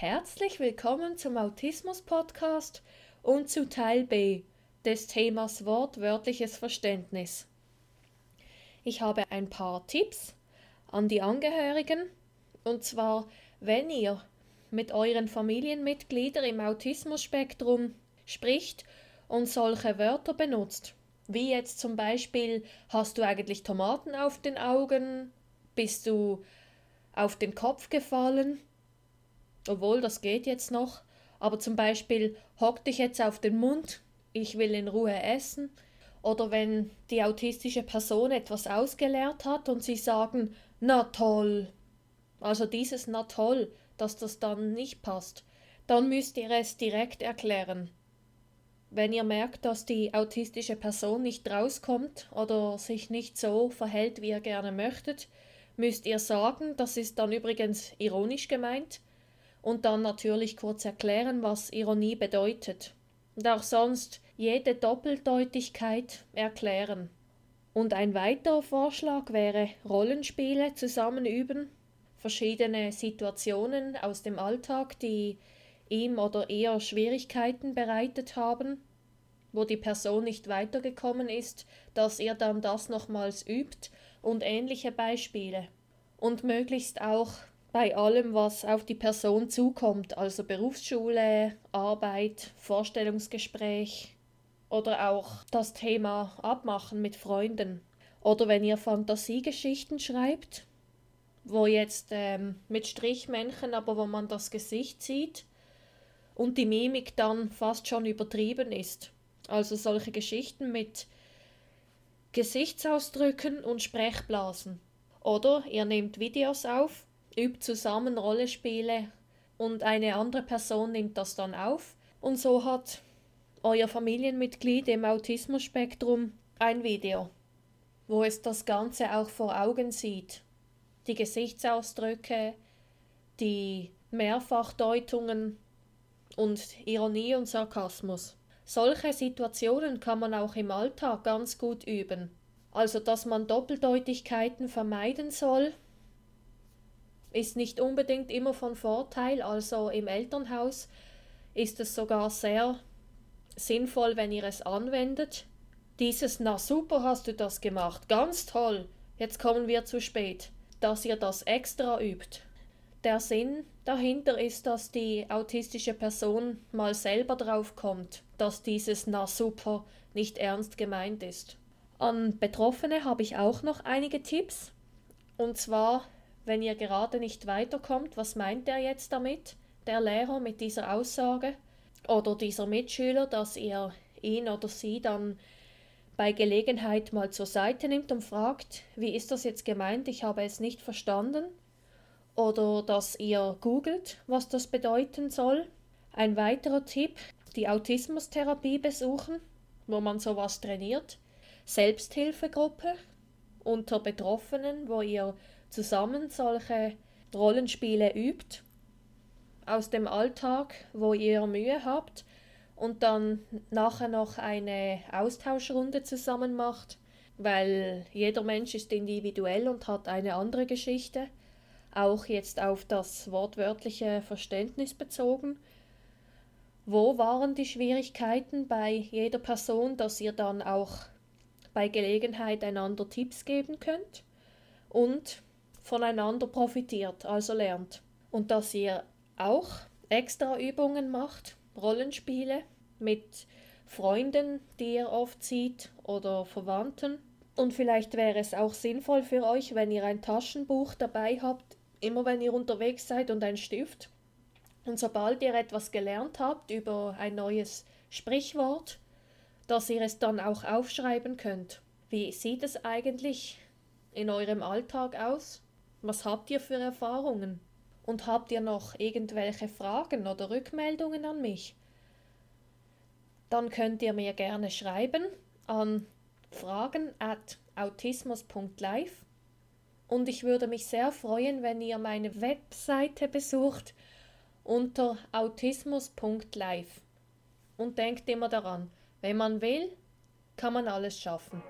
Herzlich willkommen zum Autismus Podcast und zu Teil B des Themas wortwörtliches Verständnis. Ich habe ein paar Tipps an die Angehörigen und zwar, wenn ihr mit euren Familienmitgliedern im Autismusspektrum spricht und solche Wörter benutzt, wie jetzt zum Beispiel, hast du eigentlich Tomaten auf den Augen? Bist du auf den Kopf gefallen? Obwohl, das geht jetzt noch. Aber zum Beispiel, hock dich jetzt auf den Mund, ich will in Ruhe essen. Oder wenn die autistische Person etwas ausgeleert hat und sie sagen, na toll. Also dieses na toll, dass das dann nicht passt. Dann müsst ihr es direkt erklären. Wenn ihr merkt, dass die autistische Person nicht rauskommt oder sich nicht so verhält, wie ihr gerne möchtet, müsst ihr sagen, das ist dann übrigens ironisch gemeint, und dann natürlich kurz erklären, was Ironie bedeutet. Und auch sonst jede Doppeldeutigkeit erklären. Und ein weiterer Vorschlag wäre Rollenspiele zusammen üben, verschiedene Situationen aus dem Alltag, die ihm oder eher Schwierigkeiten bereitet haben, wo die Person nicht weitergekommen ist, dass er dann das nochmals übt und ähnliche Beispiele. Und möglichst auch bei allem, was auf die Person zukommt, also Berufsschule, Arbeit, Vorstellungsgespräch oder auch das Thema Abmachen mit Freunden. Oder wenn ihr Fantasiegeschichten schreibt, wo jetzt ähm, mit Strichmännchen, aber wo man das Gesicht sieht, und die Mimik dann fast schon übertrieben ist. Also solche Geschichten mit Gesichtsausdrücken und Sprechblasen. Oder ihr nehmt Videos auf, übt zusammen Rollenspiele und eine andere Person nimmt das dann auf und so hat euer Familienmitglied im Autismus-Spektrum ein Video, wo es das Ganze auch vor Augen sieht. Die Gesichtsausdrücke, die Mehrfachdeutungen und Ironie und Sarkasmus. Solche Situationen kann man auch im Alltag ganz gut üben. Also, dass man Doppeldeutigkeiten vermeiden soll, ist nicht unbedingt immer von Vorteil. Also im Elternhaus ist es sogar sehr sinnvoll, wenn ihr es anwendet. Dieses, na super hast du das gemacht, ganz toll, jetzt kommen wir zu spät, dass ihr das extra übt. Der Sinn dahinter ist, dass die autistische Person mal selber drauf kommt, dass dieses Na super nicht ernst gemeint ist. An Betroffene habe ich auch noch einige Tipps. Und zwar, wenn ihr gerade nicht weiterkommt, was meint er jetzt damit, der Lehrer mit dieser Aussage oder dieser Mitschüler, dass ihr ihn oder sie dann bei Gelegenheit mal zur Seite nimmt und fragt, wie ist das jetzt gemeint, ich habe es nicht verstanden oder dass ihr googelt, was das bedeuten soll. Ein weiterer Tipp, die Autismustherapie besuchen, wo man sowas trainiert. Selbsthilfegruppe unter Betroffenen, wo ihr zusammen solche Rollenspiele übt aus dem Alltag, wo ihr Mühe habt und dann nachher noch eine Austauschrunde zusammen macht, weil jeder Mensch ist individuell und hat eine andere Geschichte auch jetzt auf das wortwörtliche Verständnis bezogen. Wo waren die Schwierigkeiten bei jeder Person, dass ihr dann auch bei Gelegenheit einander Tipps geben könnt und voneinander profitiert, also lernt. Und dass ihr auch extra Übungen macht, Rollenspiele mit Freunden, die ihr oft sieht oder Verwandten. Und vielleicht wäre es auch sinnvoll für euch, wenn ihr ein Taschenbuch dabei habt, immer wenn ihr unterwegs seid und ein Stift. Und sobald ihr etwas gelernt habt über ein neues Sprichwort, dass ihr es dann auch aufschreiben könnt. Wie sieht es eigentlich in eurem Alltag aus? Was habt ihr für Erfahrungen? Und habt ihr noch irgendwelche Fragen oder Rückmeldungen an mich? Dann könnt ihr mir gerne schreiben an fragen at autismus.live und ich würde mich sehr freuen, wenn ihr meine Webseite besucht unter autismus.live. Und denkt immer daran, wenn man will, kann man alles schaffen.